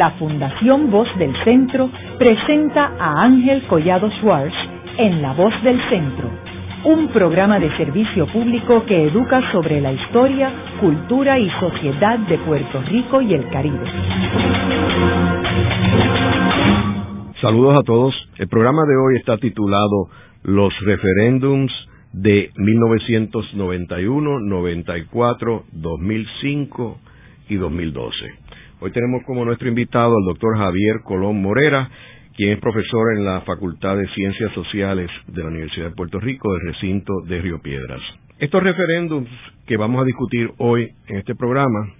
la Fundación Voz del Centro presenta a Ángel Collado Schwartz en La Voz del Centro, un programa de servicio público que educa sobre la historia, cultura y sociedad de Puerto Rico y el Caribe. Saludos a todos. El programa de hoy está titulado Los referéndums de 1991, 94, 2005 y 2012. Hoy tenemos como nuestro invitado al doctor Javier Colón Morera, quien es profesor en la Facultad de Ciencias Sociales de la Universidad de Puerto Rico del recinto de Río Piedras. Estos referéndums que vamos a discutir hoy en este programa,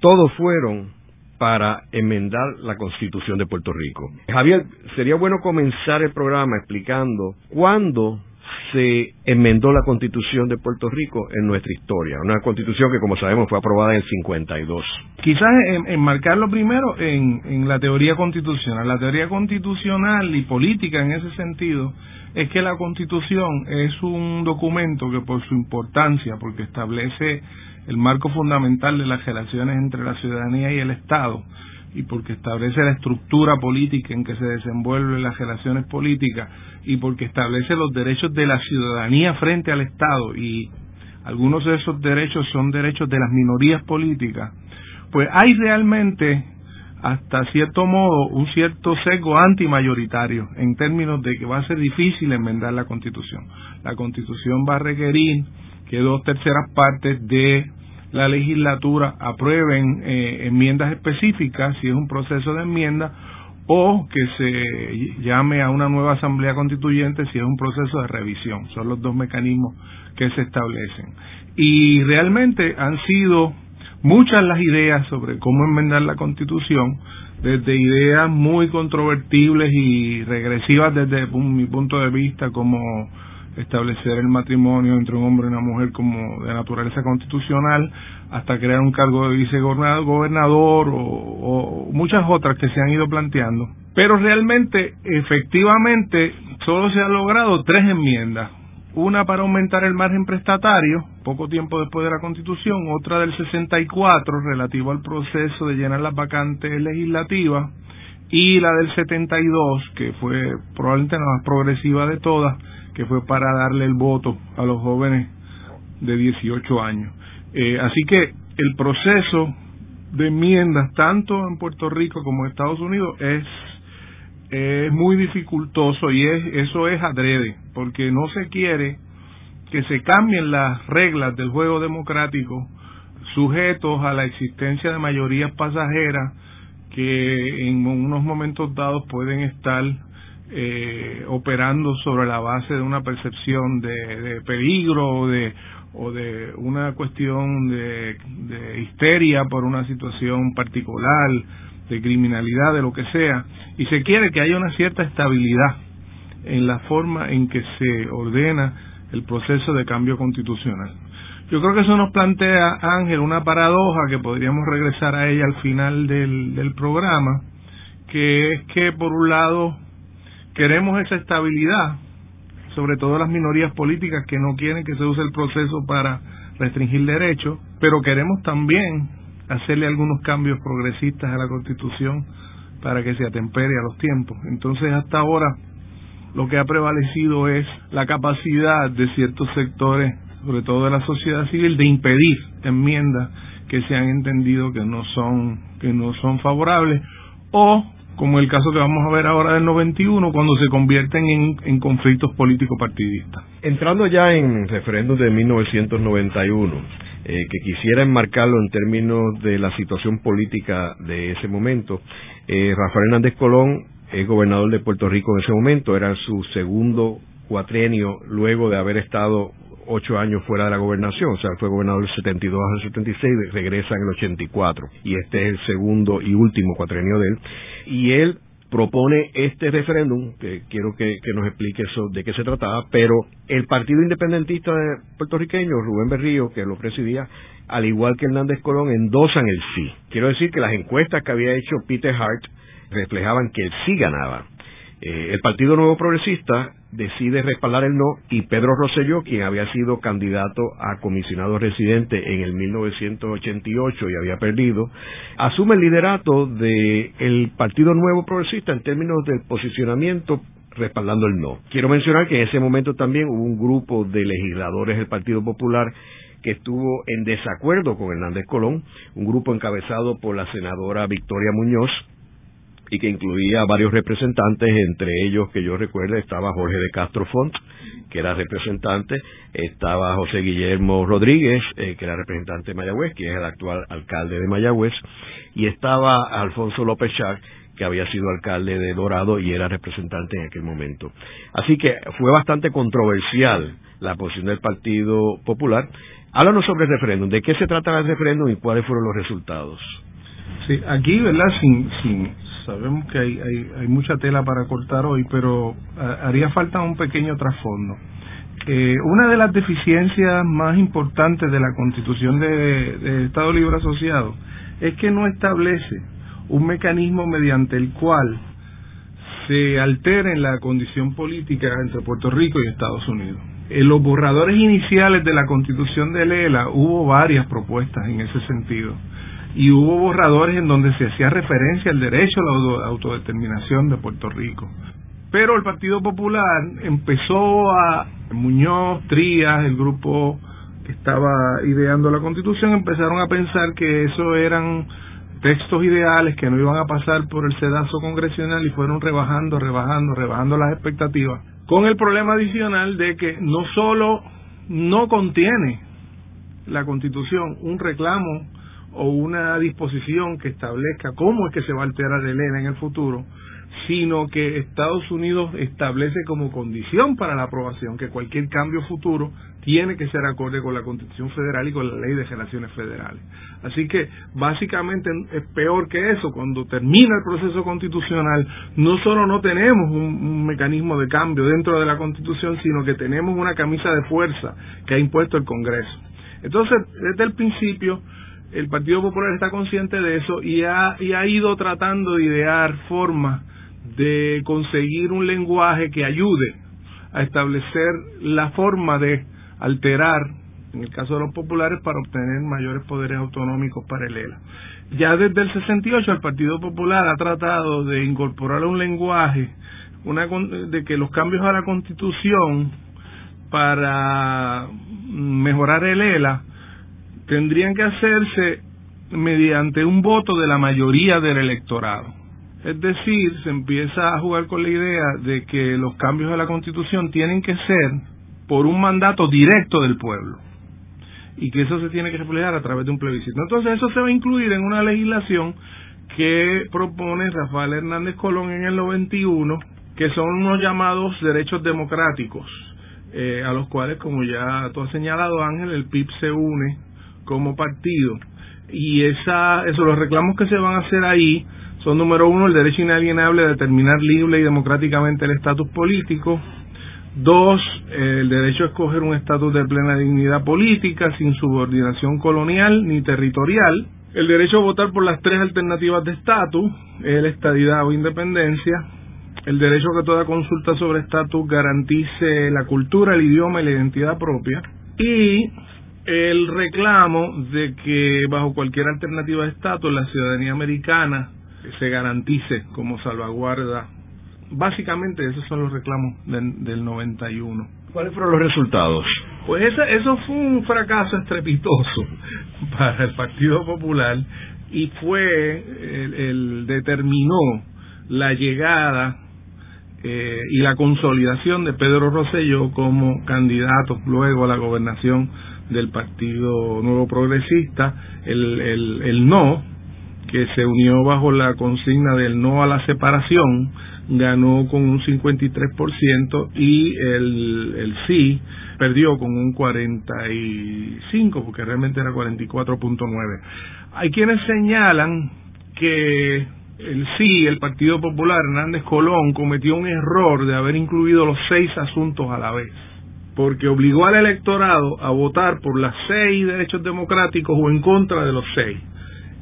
todos fueron para enmendar la Constitución de Puerto Rico. Javier, sería bueno comenzar el programa explicando cuándo se enmendó la constitución de Puerto Rico en nuestra historia, una constitución que como sabemos fue aprobada en el 52. Quizás enmarcarlo primero en, en la teoría constitucional. La teoría constitucional y política en ese sentido es que la constitución es un documento que por su importancia, porque establece el marco fundamental de las relaciones entre la ciudadanía y el Estado, y porque establece la estructura política en que se desenvuelven las relaciones políticas y porque establece los derechos de la ciudadanía frente al Estado y algunos de esos derechos son derechos de las minorías políticas, pues hay realmente hasta cierto modo un cierto sesgo antimayoritario en términos de que va a ser difícil enmendar la Constitución. La Constitución va a requerir que dos terceras partes de la legislatura aprueben eh, enmiendas específicas, si es un proceso de enmienda, o que se llame a una nueva asamblea constituyente si es un proceso de revisión. Son los dos mecanismos que se establecen. Y realmente han sido muchas las ideas sobre cómo enmendar la constitución, desde ideas muy controvertibles y regresivas desde mi punto de vista como establecer el matrimonio entre un hombre y una mujer como de naturaleza constitucional, hasta crear un cargo de vicegobernador o, muchas otras que se han ido planteando. Pero realmente, efectivamente, solo se han logrado tres enmiendas. Una para aumentar el margen prestatario, poco tiempo después de la Constitución, otra del 64 relativo al proceso de llenar las vacantes legislativas y la del 72, que fue probablemente la más progresiva de todas, que fue para darle el voto a los jóvenes de 18 años. Eh, así que el proceso de enmiendas, tanto en Puerto Rico como en Estados Unidos, es, es muy dificultoso y es, eso es adrede, porque no se quiere que se cambien las reglas del juego democrático sujetos a la existencia de mayorías pasajeras que en unos momentos dados pueden estar eh, operando sobre la base de una percepción de, peligro o de, o de una cuestión de, de histeria por una situación particular, de criminalidad, de lo que sea, y se quiere que haya una cierta estabilidad en la forma en que se ordena el proceso de cambio constitucional. Yo creo que eso nos plantea, Ángel, una paradoja que podríamos regresar a ella al final del, del programa, que es que por un lado queremos esa estabilidad, sobre todo las minorías políticas que no quieren que se use el proceso para restringir derechos, pero queremos también hacerle algunos cambios progresistas a la Constitución para que se atempere a los tiempos. Entonces, hasta ahora, lo que ha prevalecido es la capacidad de ciertos sectores, sobre todo de la sociedad civil, de impedir enmiendas que se han entendido que no son que no son favorables o como el caso que vamos a ver ahora del 91, cuando se convierten en, conflictos políticos partidistas. Entrando ya en referéndum de 1991, eh, que quisiera enmarcarlo en términos de la situación política de ese momento, eh, Rafael Hernández Colón es gobernador de Puerto Rico en ese momento, era su segundo cuatrienio luego de haber estado ocho años fuera de la gobernación, o sea, fue gobernador del 72 al 76, regresa en el 84, y este es el segundo y último cuatrenio de él, y él propone este referéndum, que quiero que, nos explique eso, de qué se trataba, pero el Partido Independentista puertorriqueño, Rubén Berrío, que lo presidía, al igual que Hernández Colón, endosan el sí. Quiero decir que las encuestas que había hecho Peter Hart reflejaban que el sí ganaba. Eh, el Partido Nuevo Progresista decide respaldar el no y Pedro Rosselló, quien había sido candidato a comisionado residente en el 1988 y había perdido, asume el liderato del el Partido Nuevo Progresista en términos del posicionamiento respaldando el no. Quiero mencionar que en ese momento también hubo un grupo de legisladores del Partido Popular que estuvo en desacuerdo con Hernández Colón, un grupo encabezado por la senadora Victoria Muñoz, y que incluía varios representantes, entre ellos que yo recuerdo estaba Jorge de Castro Font, que era representante, estaba José Guillermo Rodríguez, eh, que era representante de Mayagüez, que es el actual alcalde de Mayagüez, y estaba Alfonso López Chac, que había sido alcalde de Dorado y era representante en aquel momento. Así que fue bastante controversial la posición del Partido Popular. Háblanos sobre el referéndum, ¿de qué se trata el referéndum y cuáles fueron los resultados? Sí, aquí, ¿verdad? Sin, sabemos que hay, hay, mucha tela para cortar hoy, pero ah, haría falta un pequeño trasfondo. Eh, una de las deficiencias más importantes de la Constitución de, Estado Libre Asociado es que no establece un mecanismo mediante el cual se altere la condición política entre Puerto Rico y Estados Unidos. En los borradores iniciales de la constitución de Lela hubo varias propuestas en ese sentido y hubo borradores en donde se hacía referencia al derecho a la autodeterminación de Puerto Rico. Pero el Partido Popular empezó a, Muñoz, Trías, el grupo que estaba ideando la constitución, empezaron a pensar que eso eran textos ideales que no iban a pasar por el sedazo congresional y fueron rebajando, rebajando, rebajando las expectativas, con el problema adicional de que no solo no contiene la constitución un reclamo o una disposición que establezca cómo es que se va a alterar el ENA en el futuro, sino que Estados Unidos establece como condición para la aprobación que cualquier cambio futuro tiene que ser acorde con la Constitución Federal y con la Ley de Relaciones Federales. Así que básicamente es peor que eso. Cuando termina el proceso constitucional, no solo no tenemos un, mecanismo de cambio dentro de la Constitución, sino que tenemos una camisa de fuerza que ha impuesto el Congreso. Entonces, desde el principio, el Partido Popular está consciente de eso y ha, y ha ido tratando de idear formas de conseguir un lenguaje que ayude a establecer la forma de alterar, en el caso de los populares, para obtener mayores poderes autonómicos para el ELA. Ya desde el 68 el Partido Popular ha tratado de incorporar un lenguaje una, de que los cambios a la Constitución para mejorar el ELA tendrían que hacerse mediante un voto de la mayoría del electorado. Es decir, se empieza a jugar con la idea de que los cambios a la Constitución tienen que ser por un mandato directo del pueblo y que eso se tiene que reflejar a través de un plebiscito. Entonces eso se va a incluir en una legislación que propone Rafael Hernández Colón en el 91, que son unos llamados derechos democráticos, eh, a los cuales, como ya tú has señalado Ángel, el PIB se une como partido. Y esa, eso, los reclamos que se van a hacer ahí son, número uno, el derecho inalienable de determinar libre y democráticamente el estatus político, Dos, el derecho a escoger un estatus de plena dignidad política sin subordinación colonial ni territorial. El derecho a votar por las tres alternativas de estatus, el estadidad o independencia. El derecho a que toda consulta sobre estatus garantice la cultura, el idioma y la identidad propia. Y el reclamo de que bajo cualquier alternativa de estatus la ciudadanía americana se garantice como salvaguarda básicamente esos son los reclamos del, del 91. ¿Cuáles fueron los resultados? Pues eso, eso fue un fracaso estrepitoso para el Partido Popular y fue el, determinó la llegada eh, y la consolidación de Pedro Rosselló como candidato luego a la gobernación del Partido Nuevo Progresista, el, el, el no, que se unió bajo la consigna del no a la separación, ganó con un 53% y el, el sí perdió con un 45, porque realmente era 44.9. Hay quienes señalan que el sí, el Partido Popular, Hernández Colón, cometió un error de haber incluido los seis asuntos a la vez, porque obligó al electorado a votar por las seis derechos democráticos o en contra de los seis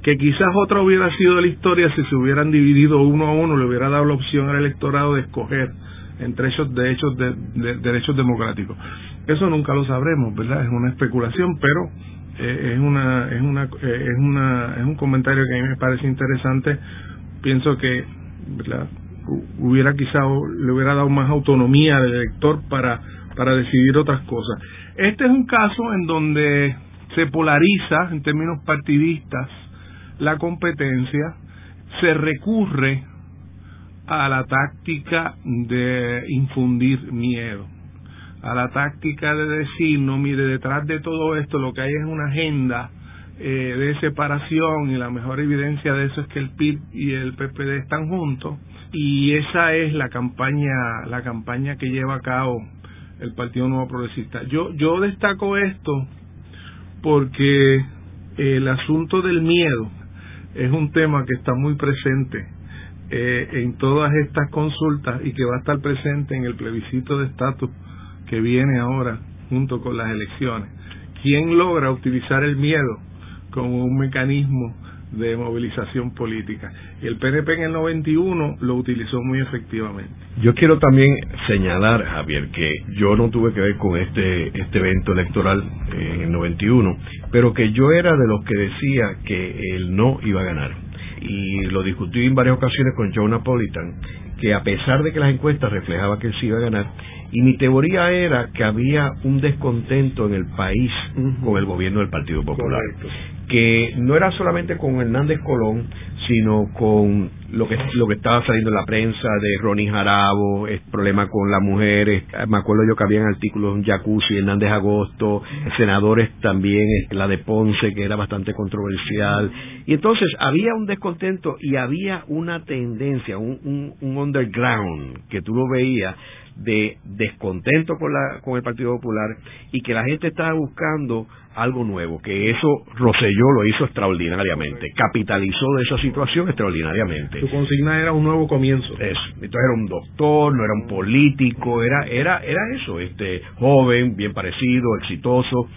que quizás otra hubiera sido la historia si se hubieran dividido uno a uno, le hubiera dado la opción al electorado de escoger entre esos derechos de, derechos democráticos. Eso nunca lo sabremos, ¿verdad? Es una especulación, pero eh, es una es una eh, es una es un comentario que a mí me parece interesante. Pienso que ¿verdad? hubiera quizá le hubiera dado más autonomía al elector para para decidir otras cosas. Este es un caso en donde se polariza en términos partidistas la competencia, se recurre a la táctica de infundir miedo, a la táctica de decir, no, mire, detrás de todo esto lo que hay es una agenda eh, de separación y la mejor evidencia de eso es que el PIB y el PPD están juntos y esa es la campaña la campaña que lleva a cabo el Partido Nuevo Progresista. Yo yo destaco esto porque el asunto del miedo es un tema que está muy presente eh, en todas estas consultas y que va a estar presente en el plebiscito de estatus que viene ahora junto con las elecciones. ¿Quién logra utilizar el miedo como un mecanismo de movilización política. Y el PNP en el 91 lo utilizó muy efectivamente. Yo quiero también señalar, Javier, que yo no tuve que ver con este, este evento electoral en el 91, pero que yo era de los que decía que él no iba a ganar. Y lo discutí en varias ocasiones con Joe Napolitan, que a pesar de que las encuestas reflejaban que él sí iba a ganar, y mi teoría era que había un descontento en el país con el gobierno del Partido Popular que no era solamente con Hernández Colón, sino con lo que lo que estaba saliendo en la prensa de Ronnie Jarabo, el problema con las mujeres, me acuerdo yo que había artículos en Jacuzzi, Hernández Agosto, senadores también, la de Ponce, que era bastante controversial, y entonces había un descontento y había una tendencia, un, un underground, que tú lo veías, de descontento con, la, con el Partido Popular y que la gente estaba buscando algo nuevo, que eso Roselló lo hizo extraordinariamente, capitalizó de esa situación extraordinariamente. Su consigna era un nuevo comienzo. Eso, entonces era un doctor, no era un político, era era era eso, este joven, bien parecido, exitoso.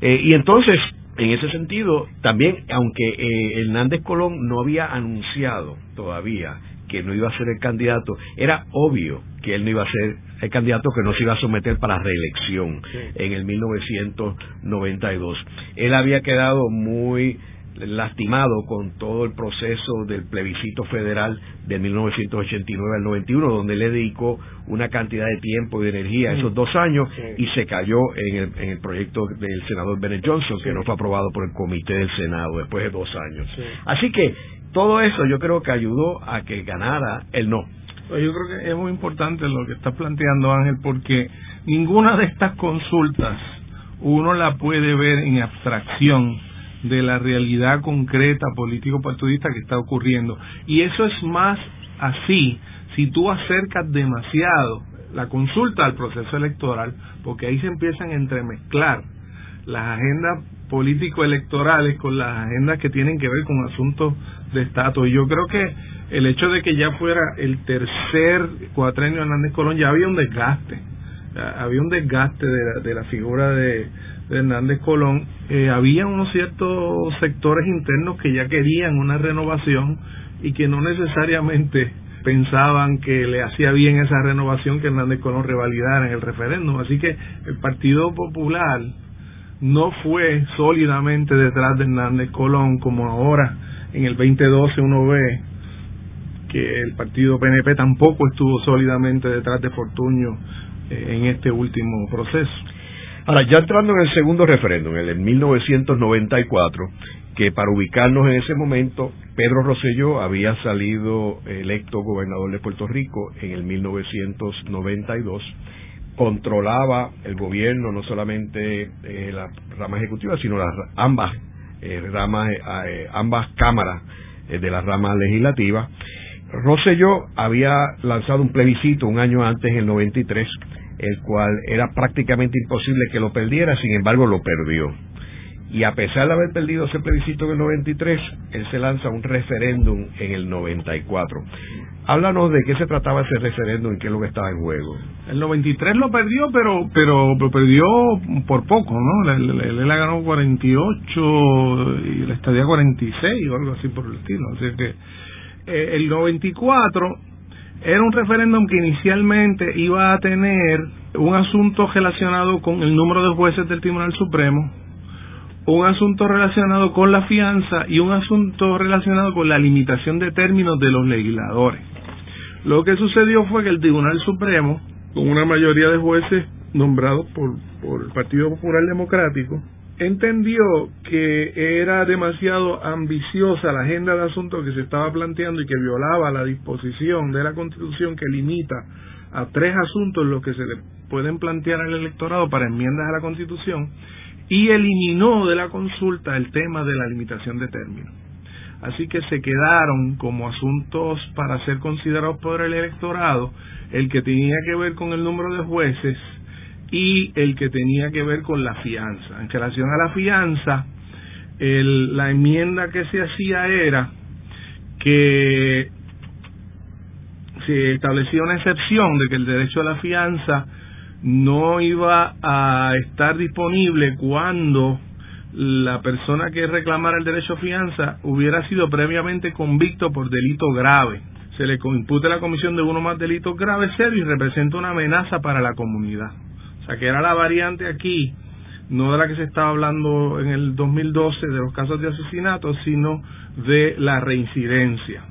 Eh, y entonces, en ese sentido, también, aunque eh, Hernández Colón no había anunciado todavía que no iba a ser el candidato, era obvio que él no iba a ser el candidato que no se iba a someter para reelección en el 1992. Él había quedado muy lastimado con todo el proceso del plebiscito federal de 1989 al 91, donde le dedicó una cantidad de tiempo y de energía a esos dos años y se cayó en el, en el proyecto del senador Bennett Johnson, que no fue aprobado por el comité del Senado después de dos años. Así que todo eso yo creo que ayudó a que ganara el no. Pues yo creo que es muy importante lo que está planteando Ángel porque ninguna de estas consultas uno la puede ver en abstracción de la realidad concreta político-partidista que está ocurriendo. Y eso es más así si tú acercas demasiado la consulta al proceso electoral, porque ahí se empiezan a entremezclar las agendas político-electorales con las agendas que tienen que ver con asuntos de estatus. Y yo creo que el hecho de que ya fuera el tercer cuatrenio de Hernández Colón, ya había un desgaste, había un desgaste de la, de la figura de, Hernández Colón. Eh, había unos ciertos sectores internos que ya querían una renovación y que no necesariamente pensaban que le hacía bien esa renovación que Hernández Colón revalidara en el referéndum. Así que el Partido Popular no fue sólidamente detrás de Hernández Colón como ahora en el 2012 uno ve que el partido PNP tampoco estuvo sólidamente detrás de Fortuño eh, en este último proceso. Ahora, ya entrando en el segundo referéndum, en el 1994, que para ubicarnos en ese momento, Pedro Rosselló había salido electo gobernador de Puerto Rico en el 1992, controlaba el gobierno, no solamente eh, la rama ejecutiva, sino las ambas eh, ramas, ambas cámaras de la rama legislativa. Rosselló había lanzado un plebiscito un año antes, en el 93, el cual era prácticamente imposible que lo perdiera, sin embargo lo perdió. Y a pesar de haber perdido ese plebiscito en el 93, él se lanza un referéndum en el 94. Háblanos de qué se trataba ese referéndum y qué es lo que estaba en juego. El 93 lo perdió, pero pero lo perdió por poco, ¿no? Él, la ganó 48 y la estadía 46 o algo así por el estilo. Así que eh, el 94 Era un referéndum que inicialmente iba a tener un asunto relacionado con el número de jueces del Tribunal Supremo, un asunto relacionado con la fianza y un asunto relacionado con la limitación de términos de los legisladores. Lo que sucedió fue que el Tribunal Supremo, con una mayoría de jueces nombrados por, por el Partido Popular Democrático, entendió que era demasiado ambiciosa la agenda de asuntos que se estaba planteando y que violaba la disposición de la Constitución que limita a tres asuntos los que se le pueden plantear al electorado para enmiendas a la Constitución y eliminó de la consulta el tema de la limitación de términos. Así que se quedaron como asuntos para ser considerados por el electorado el que tenía que ver con el número de jueces y el que tenía que ver con la fianza. En relación a la fianza, la enmienda que se hacía era que se establecía una excepción de que el derecho a la fianza no iba a estar disponible cuando la persona que reclamara el derecho a fianza hubiera sido previamente convicto por delito grave. Se le impute la comisión de uno más delitos graves serios y representa una amenaza para la comunidad. Que era la variante aquí, no de la que se estaba hablando en el 2012 de los casos de asesinato, sino de la reincidencia.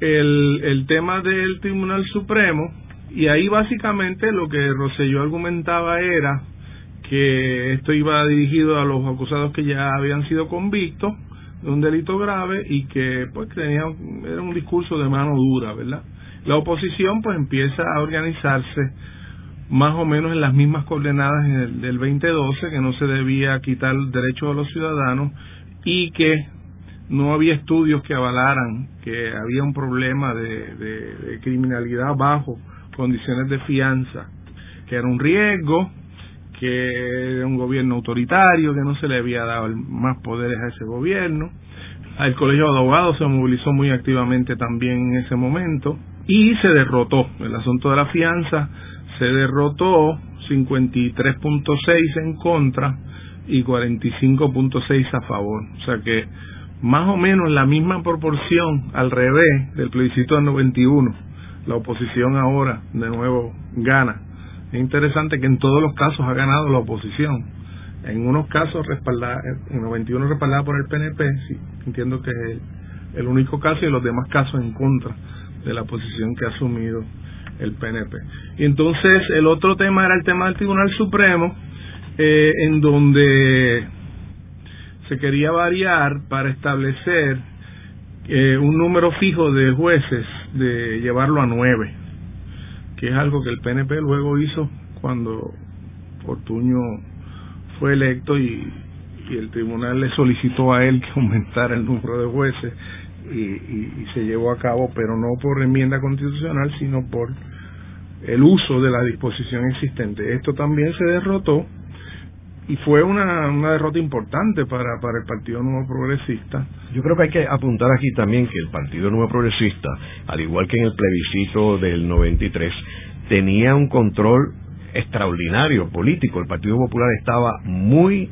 El, el tema del Tribunal Supremo, y ahí básicamente lo que Rosselló argumentaba era que esto iba dirigido a los acusados que ya habían sido convictos de un delito grave y que pues tenía era un discurso de mano dura, ¿verdad? La oposición pues empieza a organizarse más o menos en las mismas coordenadas del 2012, que no se debía quitar el derecho de los ciudadanos y que no había estudios que avalaran que había un problema de, criminalidad bajo condiciones de fianza, que era un riesgo, que era un gobierno autoritario, que no se le había dado más poderes a ese gobierno. El Colegio de Abogados se movilizó muy activamente también en ese momento y se derrotó el asunto de la fianza se derrotó 53.6 en contra y 45.6 a favor. O sea que más o menos la misma proporción al revés del plebiscito del 91. La oposición ahora de nuevo gana. Es interesante que en todos los casos ha ganado la oposición. En unos casos respaldada, en 91 respaldada por el PNP, sí, entiendo que es el, el único caso y los demás casos en contra de la posición que ha asumido el PNP. Y entonces el otro tema era el tema del Tribunal Supremo, eh, en donde se quería variar para establecer eh, un número fijo de jueces, de llevarlo a nueve, que es algo que el PNP luego hizo cuando Fortuño fue electo y, el tribunal le solicitó a él que aumentara el número de jueces y, y, se llevó a cabo, pero no por enmienda constitucional, sino por el uso de la disposición existente. Esto también se derrotó y fue una, una derrota importante para, para el Partido Nuevo Progresista. Yo creo que hay que apuntar aquí también que el Partido Nuevo Progresista, al igual que en el plebiscito del 93, tenía un control extraordinario político. El Partido Popular estaba muy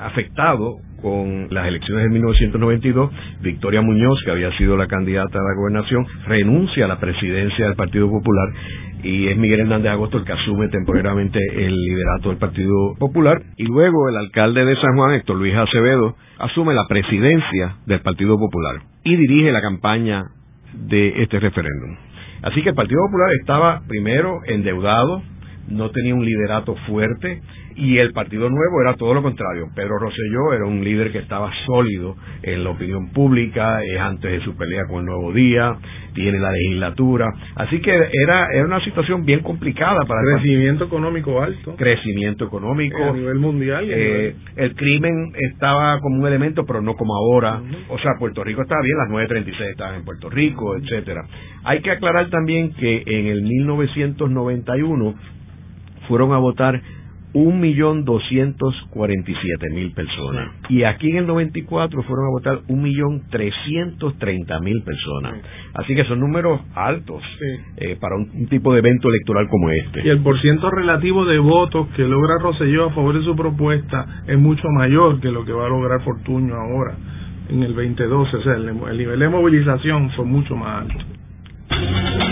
afectado con las elecciones de 1992, Victoria Muñoz, que había sido la candidata a la gobernación, renuncia a la presidencia del Partido Popular y es Miguel Hernández Agosto el que asume temporariamente el liderato del Partido Popular y luego el alcalde de San Juan, Héctor Luis Acevedo, asume la presidencia del Partido Popular y dirige la campaña de este referéndum. Así que el Partido Popular estaba primero endeudado, no tenía un liderato fuerte, y el Partido Nuevo era todo lo contrario. Pedro Rosselló era un líder que estaba sólido en la opinión pública, es antes de su pelea con el Nuevo Día, tiene la legislatura, así que era, era una situación bien complicada para crecimiento económico alto, crecimiento económico a nivel mundial, eh, el crimen estaba como un elemento, pero no como ahora. O sea, Puerto Rico estaba bien, las 936 estaban en Puerto Rico, etcétera. Hay que aclarar también que en el 1991 fueron a votar un millón doscientos cuarenta y siete mil personas. Y aquí en el 94 fueron a votar un millón trescientos treinta mil personas. Así que son números altos eh, para un, tipo de evento electoral como este. Y el porciento relativo de votos que logra Rosselló a favor de su propuesta es mucho mayor que lo que va a lograr Fortuño ahora en el 2012. O sea, el, el nivel de movilización fue mucho más alto.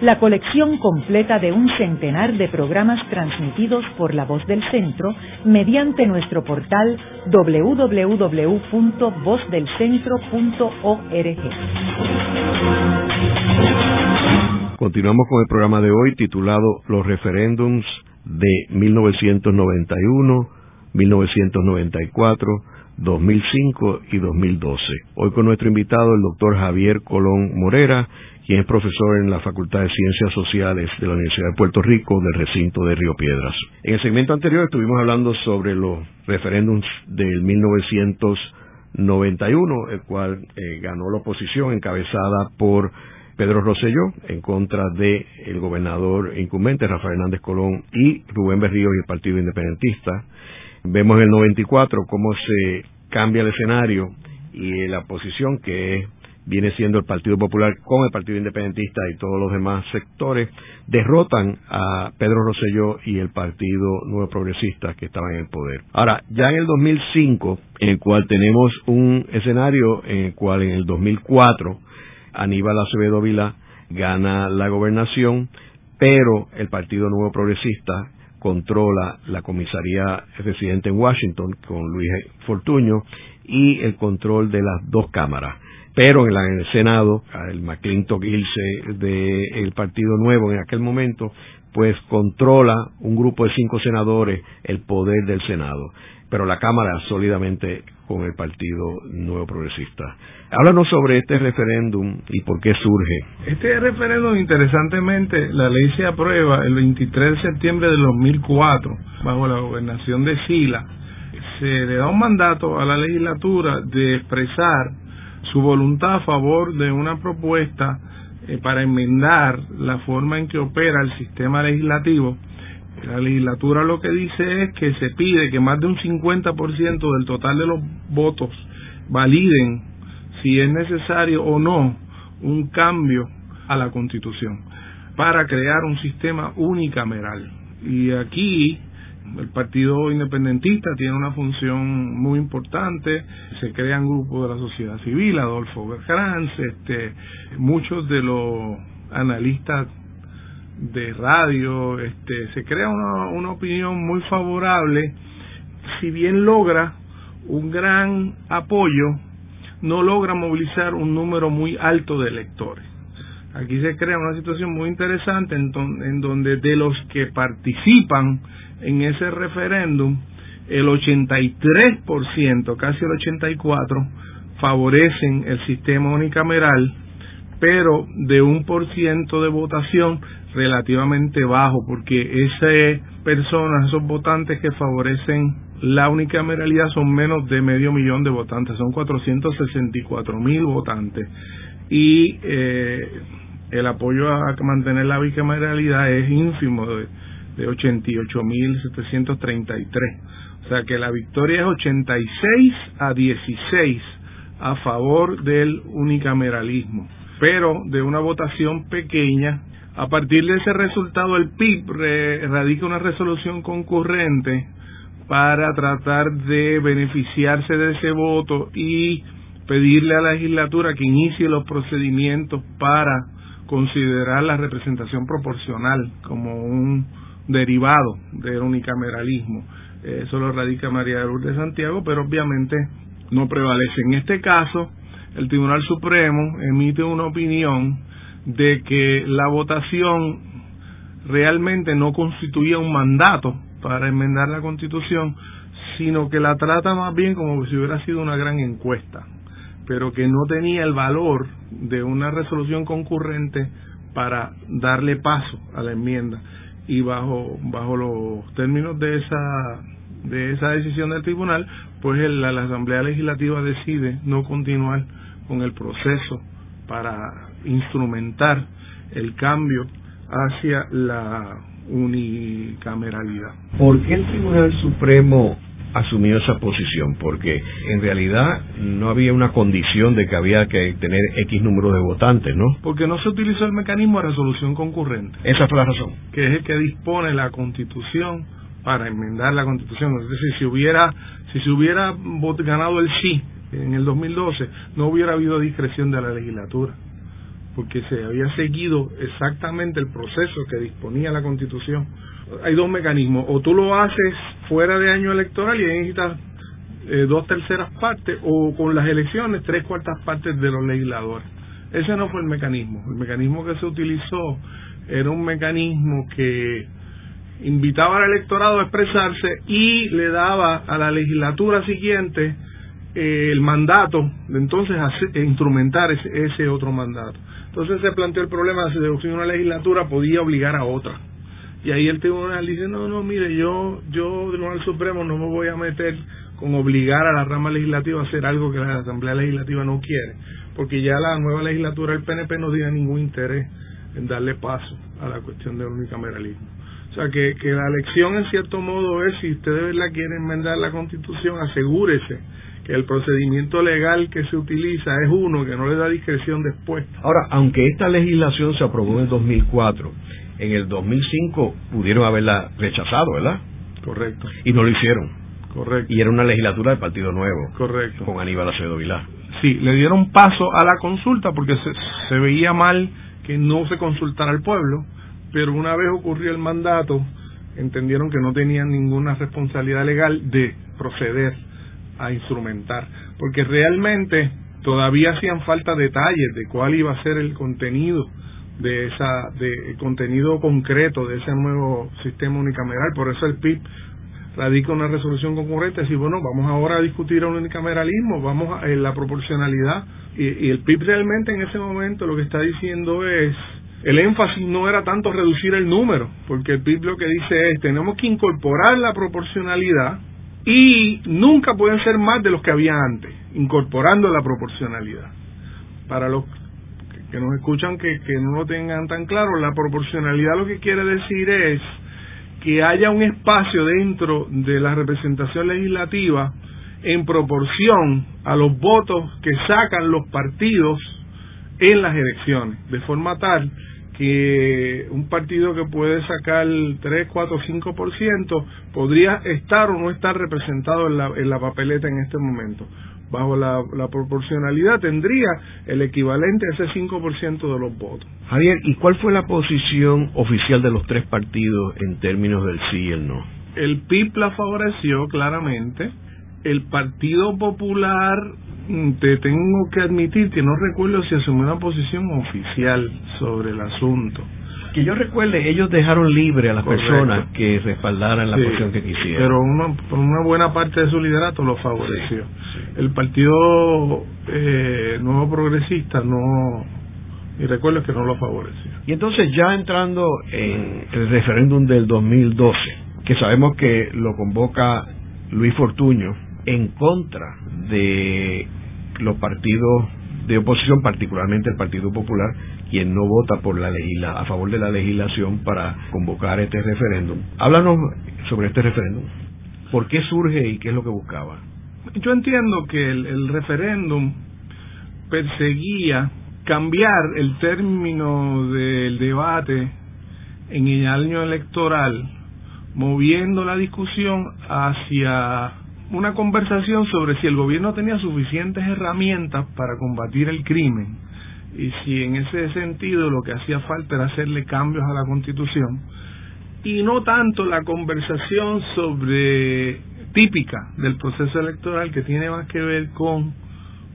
la colección completa de un centenar de programas transmitidos por La Voz del Centro mediante nuestro portal www.vozdelcentro.org. Continuamos con el programa de hoy titulado Los referéndums de 1991 1994, 2005 y 2012. Hoy con nuestro invitado, el doctor Javier Colón Morera, quien es profesor en la Facultad de Ciencias Sociales de la Universidad de Puerto Rico del recinto de Río Piedras. En el segmento anterior estuvimos hablando sobre los referéndums del 1991, el cual eh, ganó la oposición encabezada por Pedro Rosselló en contra del el gobernador incumbente Rafael Hernández Colón y Rubén Berrío y el Partido Independentista. Vemos en el 94 cómo se cambia el escenario y la posición que viene siendo el Partido Popular con el Partido Independentista y todos los demás sectores, derrotan a Pedro Rosselló y el Partido Nuevo Progresista que estaba en el poder. Ahora, ya en el 2005, en el cual tenemos un escenario en el cual en el 2004 Aníbal Acevedo Vila gana la gobernación, pero el Partido Nuevo Progresista controla la comisaría residente en Washington con Luis Fortuño y el control de las dos cámaras. Pero en, el Senado, el McClintock Ilse del Partido Nuevo en aquel momento, pues controla un grupo de cinco senadores el poder del Senado. Pero la Cámara sólidamente con el Partido Nuevo Progresista. Háblanos sobre este referéndum y por qué surge. Este referéndum, interesantemente, la ley se aprueba el 23 de septiembre del 2004 bajo la gobernación de Sila. Se le da un mandato a la legislatura de expresar su voluntad a favor de una propuesta eh, para enmendar la forma en que opera el sistema legislativo la legislatura lo que dice es que se pide que más de un 50% del total de los votos validen si es necesario o no un cambio a la Constitución para crear un sistema unicameral. Y aquí el Partido Independentista tiene una función muy importante, se crean grupos de la sociedad civil, Adolfo Bergranz, este, muchos de los analistas de radio, este, se crea una, opinión muy favorable, si bien logra un gran apoyo, no logra movilizar un número muy alto de electores. Aquí se crea una situación muy interesante en, en donde de los que participan en ese referéndum, el 83%, casi el 84%, favorecen el sistema unicameral, pero de un por ciento de votación relativamente bajo, porque esas personas, esos votantes que favorecen la unicameralidad son menos de medio millón de votantes, son 464 mil votantes. Y eh, el apoyo a mantener la bicameralidad es ínfimo, de, de 88 mil 733. O sea que la victoria es 86 a 16 a favor del unicameralismo, pero de una votación pequeña a partir de ese resultado, el PIB radica una resolución concurrente para tratar de beneficiarse de ese voto y pedirle a la legislatura que inicie los procedimientos para considerar la representación proporcional como un derivado del unicameralismo. Eso lo radica María de Lourdes Santiago, pero obviamente no prevalece. En este caso, el Tribunal Supremo emite una opinión de que la votación realmente no constituía un mandato para enmendar la constitución, sino que la trata más bien como si hubiera sido una gran encuesta, pero que no tenía el valor de una resolución concurrente para darle paso a la enmienda y bajo bajo los términos de esa de esa decisión del tribunal pues la asamblea legislativa decide no continuar con el proceso para instrumentar el cambio hacia la unicameralidad. ¿Por qué el Tribunal Supremo asumió esa posición? Porque en realidad no había una condición de que había que tener X número de votantes, ¿no? Porque no se utilizó el mecanismo de resolución concurrente. Esa fue la razón. Que es el que dispone la Constitución para enmendar la Constitución. Es decir, si hubiera, si se hubiera ganado el sí en el 2012, no hubiera habido discreción de la legislatura porque se había seguido exactamente el proceso que disponía la Constitución. Hay dos mecanismos, o tú lo haces fuera de año electoral y necesitas eh, dos terceras partes, o con las elecciones tres cuartas partes de los legisladores. Ese no fue el mecanismo. El mecanismo que se utilizó era un mecanismo que invitaba al electorado a expresarse y le daba a la legislatura siguiente eh, el mandato de entonces instrumentar ese, ese otro mandato. Entonces se planteó el problema de si una legislatura podía obligar a otra. Y ahí el tribunal dice, no, no, mire, yo, yo, Tribunal Supremo, no me voy a meter con obligar a la rama legislativa a hacer algo que la Asamblea Legislativa no quiere, porque ya la nueva legislatura del PNP no tiene ningún interés en darle paso a la cuestión del unicameralismo. O sea, que, que la elección en cierto modo es, si usted de verdad quiere enmendar la Constitución, asegúrese el procedimiento legal que se utiliza es uno que no le da discreción después. Ahora, aunque esta legislación se aprobó en el 2004, en el 2005 pudieron haberla rechazado, ¿verdad? Correcto. Y no lo hicieron. Correcto. Y era una legislatura del Partido Nuevo. Correcto. Con Aníbal Acevedo Vilá. Sí, le dieron paso a la consulta porque se, se veía mal que no se consultara al pueblo, pero una vez ocurrió el mandato, entendieron que no tenían ninguna responsabilidad legal de proceder a instrumentar, porque realmente todavía hacían falta detalles de cuál iba a ser el contenido de esa de contenido concreto de ese nuevo sistema unicameral, por eso el PIB radica una resolución concurrente, decir, bueno, vamos ahora a discutir el unicameralismo, vamos a en la proporcionalidad y, y el PIB realmente en ese momento lo que está diciendo es el énfasis no era tanto reducir el número, porque el PIB lo que dice es tenemos que incorporar la proporcionalidad y nunca pueden ser más de los que había antes, incorporando la proporcionalidad. Para los que nos escuchan que, que no lo tengan tan claro, la proporcionalidad lo que quiere decir es que haya un espacio dentro de la representación legislativa en proporción a los votos que sacan los partidos en las elecciones, de forma tal que un partido que puede sacar 3, 4, 5% podría estar o no estar representado en la, en la papeleta en este momento. Bajo la, la proporcionalidad tendría el equivalente a ese 5% de los votos. Javier, ¿y cuál fue la posición oficial de los tres partidos en términos del sí y el no? El PIB la favoreció claramente, el Partido Popular Mm, te tengo que admitir que no recuerdo si asumió una posición oficial sobre el asunto. Que yo recuerde, ellos dejaron libre a las personas que respaldaran la posición que quisieran. Pero una, por una buena parte de su liderato lo favoreció. El Partido eh, Nuevo Progresista no, y recuerdo que no lo favoreció. Y entonces ya entrando en el referéndum del 2012, que sabemos que lo convoca Luis Fortuño en contra de los partidos de oposición, particularmente el Partido Popular, quien no vota por la legisla a favor de la legislación para convocar este referéndum. Háblanos sobre este referéndum. ¿Por qué surge y qué es lo que buscaba? Yo entiendo que el, el referéndum perseguía cambiar el término del debate en el año electoral, moviendo la discusión hacia una conversación sobre si el gobierno tenía suficientes herramientas para combatir el crimen y si en ese sentido lo que hacía falta era hacerle cambios a la constitución y no tanto la conversación sobre típica del proceso electoral que tiene más que ver con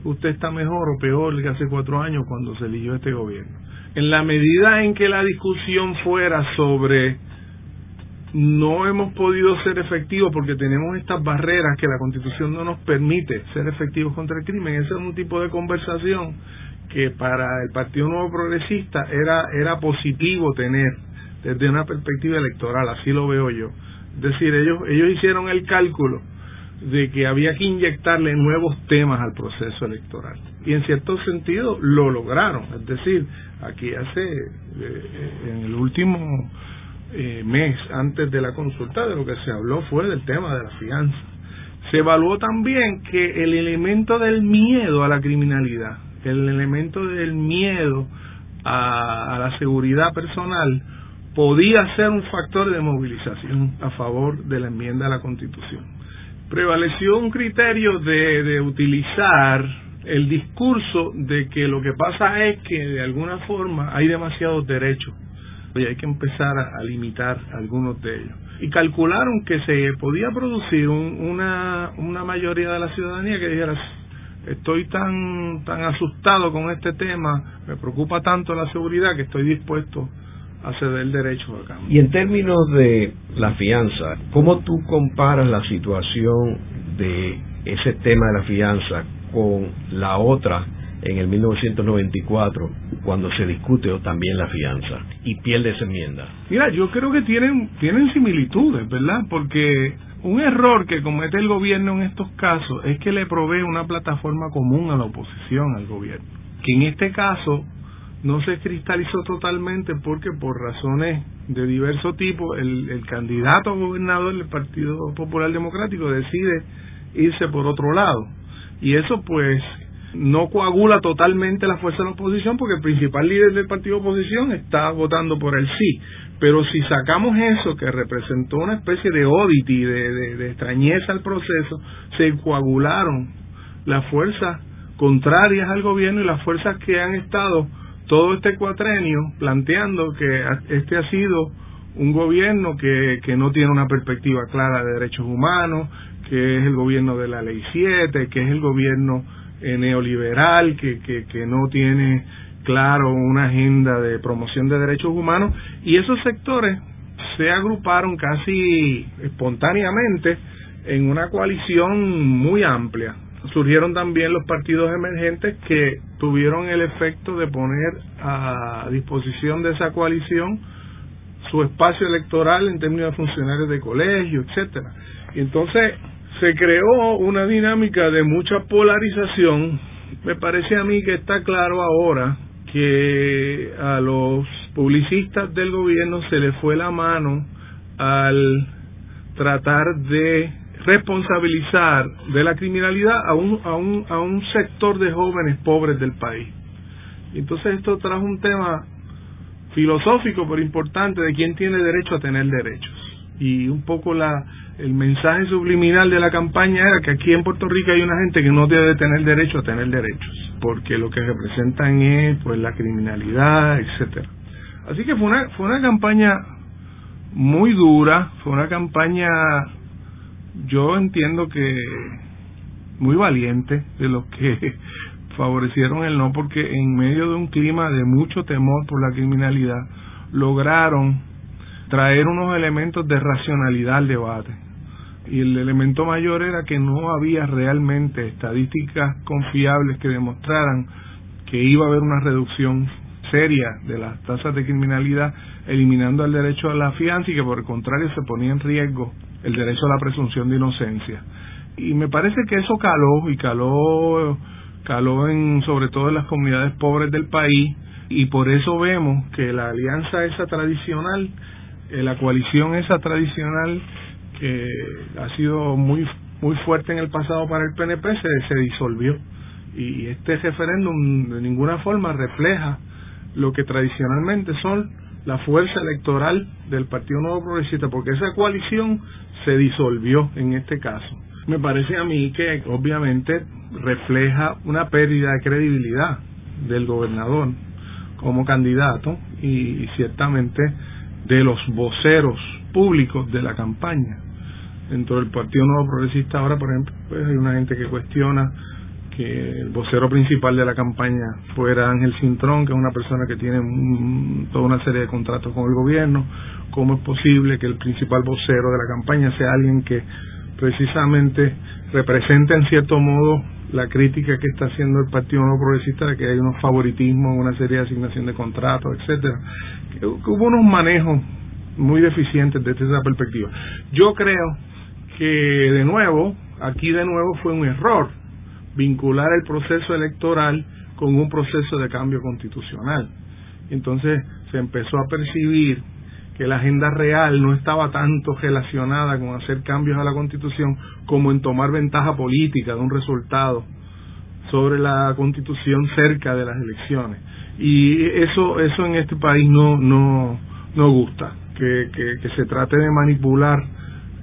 usted está mejor o peor que hace cuatro años cuando se eligió este gobierno. En la medida en que la discusión fuera sobre no hemos podido ser efectivos porque tenemos estas barreras que la constitución no nos permite ser efectivos contra el crimen. Ese es un tipo de conversación que para el Partido Nuevo Progresista era, era positivo tener desde una perspectiva electoral, así lo veo yo. Es decir, ellos, ellos hicieron el cálculo de que había que inyectarle nuevos temas al proceso electoral. Y en cierto sentido lo lograron. Es decir, aquí hace, eh, en el último eh, mes antes de la consulta de lo que se habló fue del tema de la fianza Se evaluó también que el elemento del miedo a la criminalidad, el elemento del miedo a, a la seguridad personal, podía ser un factor de movilización a favor de la enmienda a la Constitución. Prevaleció un criterio de, de utilizar el discurso de que lo que pasa es que de alguna forma hay demasiados derechos y hay que empezar a, limitar algunos de ellos. Y calcularon que se podía producir una, una mayoría de la ciudadanía que dijera, estoy tan, tan asustado con este tema, me preocupa tanto la seguridad que estoy dispuesto a ceder derecho a cambio. Y en términos de la fianza, ¿cómo tú comparas la situación de ese tema de la fianza con la otra en el 1994 cuando se discute también la fianza y pierde esa enmienda? Mira, yo creo que tienen tienen similitudes, ¿verdad? Porque un error que comete el gobierno en estos casos es que le provee una plataforma común a la oposición al gobierno, que en este caso no se cristalizó totalmente porque por razones de diverso tipo el, el candidato a gobernador del Partido Popular Democrático decide irse por otro lado y eso pues no coagula totalmente la fuerza de la oposición porque el principal líder del partido de oposición está votando por el sí. Pero si sacamos eso que representó una especie de oddity, de, de extrañeza al proceso, se coagularon las fuerzas contrarias al gobierno y las fuerzas que han estado todo este cuatrenio planteando que este ha sido un gobierno que, que no tiene una perspectiva clara de derechos humanos, que es el gobierno de la ley 7, que es el gobierno eh, neoliberal, que, que, que no tiene claro una agenda de promoción de derechos humanos, y esos sectores se agruparon casi espontáneamente en una coalición muy amplia. Surgieron también los partidos emergentes que tuvieron el efecto de poner a disposición de esa coalición su espacio electoral en términos de funcionarios de colegio, etcétera. Y entonces se creó una dinámica de mucha polarización. Me parece a mí que está claro ahora que a los publicistas del gobierno se les fue la mano al tratar de responsabilizar de la criminalidad a un, a un, a un sector de jóvenes pobres del país. Entonces esto trajo un tema filosófico pero importante de quién tiene derecho a tener derechos. Y un poco la, el mensaje subliminal de la campaña era que aquí en Puerto Rico hay una gente que no debe tener derecho a tener derechos, porque lo que representan es pues la criminalidad, etcétera. Así que fue una fue una campaña muy dura, fue una campaña yo entiendo que muy valiente de los que favorecieron el no porque en medio de un clima de mucho temor por la criminalidad lograron traer unos elementos de racionalidad al debate y el elemento mayor era que no había realmente estadísticas confiables que demostraran que iba a haber una reducción seria de las tasas de criminalidad eliminando el derecho a la fianza y que por el contrario se ponía en riesgo el derecho a la presunción de inocencia. Y me parece que eso caló y caló caló en sobre todo en las comunidades pobres del país y por eso vemos que la alianza esa tradicional, eh, la coalición esa tradicional que ha sido muy muy fuerte en el pasado para el PNP se, se disolvió y este referéndum de ninguna forma refleja lo que tradicionalmente son la fuerza electoral del Partido Nuevo Progresista, porque esa coalición se disolvió en este caso. Me parece a mí que obviamente refleja una pérdida de credibilidad del gobernador como candidato y ciertamente de los voceros públicos de la campaña dentro del Partido Nuevo Progresista ahora, por ejemplo, pues hay una gente que cuestiona que el vocero principal de la campaña fuera Ángel Cintrón, que es una persona que tiene toda una serie de contratos con el gobierno. ¿Cómo es posible que el principal vocero de la campaña sea alguien que precisamente representa en cierto modo la crítica que está haciendo el Partido Nuevo Progresista de que hay unos favoritismos, una serie de asignación de contratos, etcétera? hubo unos manejos muy deficientes desde esa perspectiva. Yo creo que de nuevo, aquí de nuevo fue un error vincular el proceso electoral con un proceso de cambio constitucional. Entonces se empezó a percibir que la agenda real no estaba tanto relacionada con hacer cambios a la constitución como en tomar ventaja política de un resultado sobre la constitución cerca de las elecciones y eso eso en este país no no no gusta que, que se trate de manipular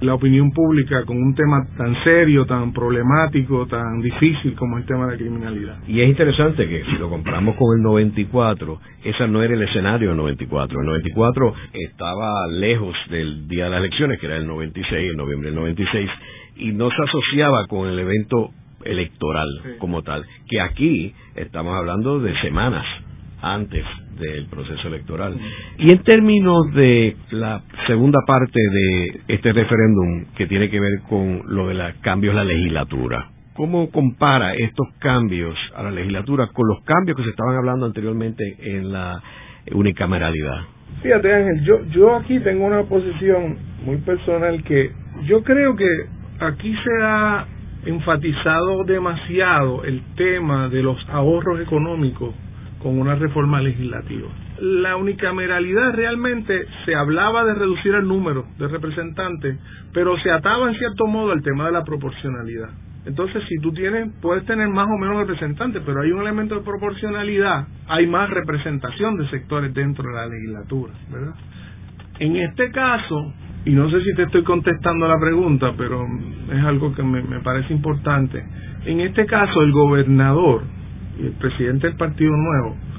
la opinión pública con un tema tan serio, tan problemático, tan difícil como el tema de la criminalidad. Y es interesante que si lo comparamos con el 94, ese no era el escenario del 94. El 94 estaba lejos del día de las elecciones, que era el 96, el noviembre del 96, y no se asociaba con el evento electoral como tal, que aquí estamos hablando de semanas antes del proceso electoral. Y en términos de la segunda parte de este referéndum que tiene que ver con lo de los cambios a la legislatura, ¿cómo compara estos cambios a la legislatura con los cambios que se estaban hablando anteriormente en la unicameralidad? Fíjate Ángel, yo, yo aquí tengo una posición muy personal que yo creo que aquí se ha enfatizado demasiado el tema de los ahorros económicos con una reforma legislativa. La unicameralidad realmente se hablaba de reducir el número de representantes, pero se ataba en cierto modo al tema de la proporcionalidad. Entonces, si tú tienes, puedes tener más o menos representantes, pero hay un elemento de proporcionalidad, hay más representación de sectores dentro de la legislatura, ¿verdad? En este caso, y no sé si te estoy contestando la pregunta, pero es algo que me, me parece importante, en este caso el gobernador el presidente del Partido Nuevo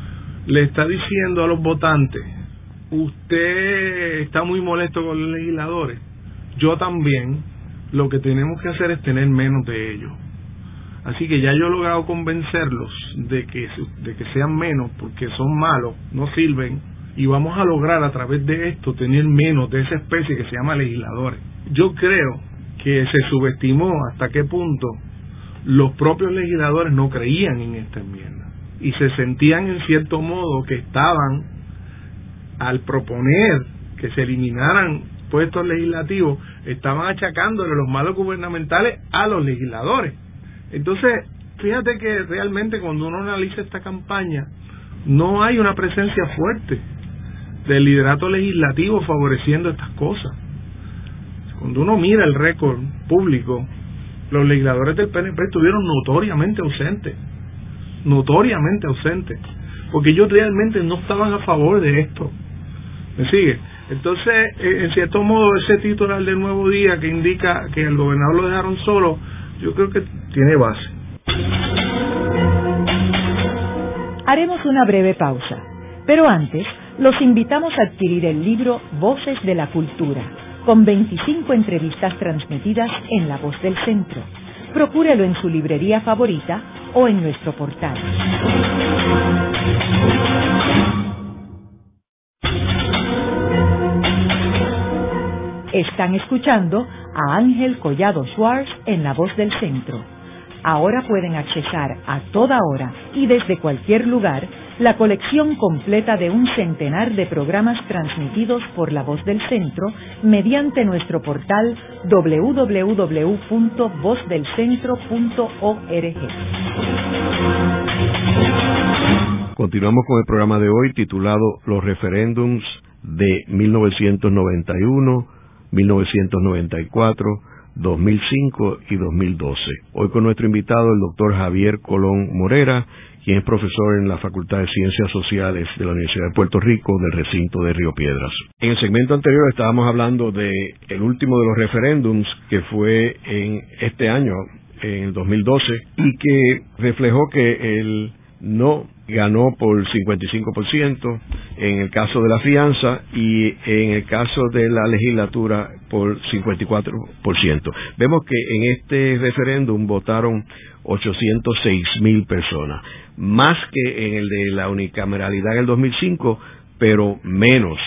le está diciendo a los votantes, usted está muy molesto con los legisladores, yo también, lo que tenemos que hacer es tener menos de ellos. Así que ya yo he logrado convencerlos de que, de que sean menos porque son malos, no sirven, y vamos a lograr a través de esto tener menos de esa especie que se llama legisladores. Yo creo que se subestimó hasta qué punto los propios legisladores no creían en esta enmienda y se sentían en cierto modo que estaban al proponer que se eliminaran puestos legislativos, estaban achacándole los malos gubernamentales a los legisladores. Entonces, fíjate que realmente cuando uno analiza esta campaña, no hay una presencia fuerte del liderato legislativo favoreciendo estas cosas. Cuando uno mira el récord público los legisladores del PNP estuvieron notoriamente ausentes, notoriamente ausentes, porque ellos realmente no estaban a favor de esto. ¿Me sigue? Entonces, eh, en cierto modo, ese titular del Nuevo Día que indica que el gobernador lo dejaron solo, yo creo que tiene base. Haremos una breve pausa, pero antes los invitamos a adquirir el libro Voces de la Cultura con 25 entrevistas transmitidas en La Voz del Centro. Procúrelo en su librería favorita o en nuestro portal. Están escuchando a Ángel Collado Schwartz en La Voz del Centro. Ahora pueden accesar a toda hora y desde cualquier lugar la colección completa de un centenar de programas transmitidos por La Voz del Centro mediante nuestro portal www.vozdelcentro.org. Continuamos con el programa de hoy titulado Los referéndums de 1991, 1994, 2005 y 2012. Hoy con nuestro invitado, el doctor Javier Colón Morera, quien es profesor en la Facultad de Ciencias Sociales de la Universidad de Puerto Rico del recinto de Río Piedras. En el segmento anterior estábamos hablando de el último de los referéndums que fue en este año, en el 2012, y que reflejó que el no ganó por 55% en el caso de la fianza y en el caso de la legislatura por 54%. Vemos que en este referéndum votaron 806 mil personas más que en el de la unicameralidad en el 2005, pero menos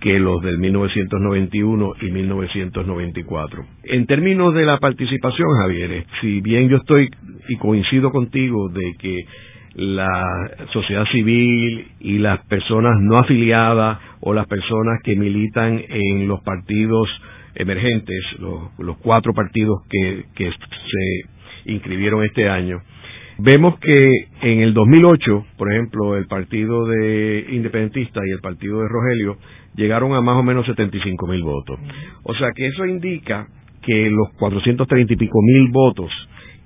que los del 1991 y 1994. En términos de la participación, Javier, si bien yo estoy y coincido contigo de que la sociedad civil y las personas no afiliadas o las personas que militan en los partidos emergentes, los, cuatro partidos que, que se inscribieron este año, Vemos que en el 2008, por ejemplo, el partido de independentista y el partido de Rogelio llegaron a más o menos 75 mil votos. O sea que eso indica que los 430 y pico mil votos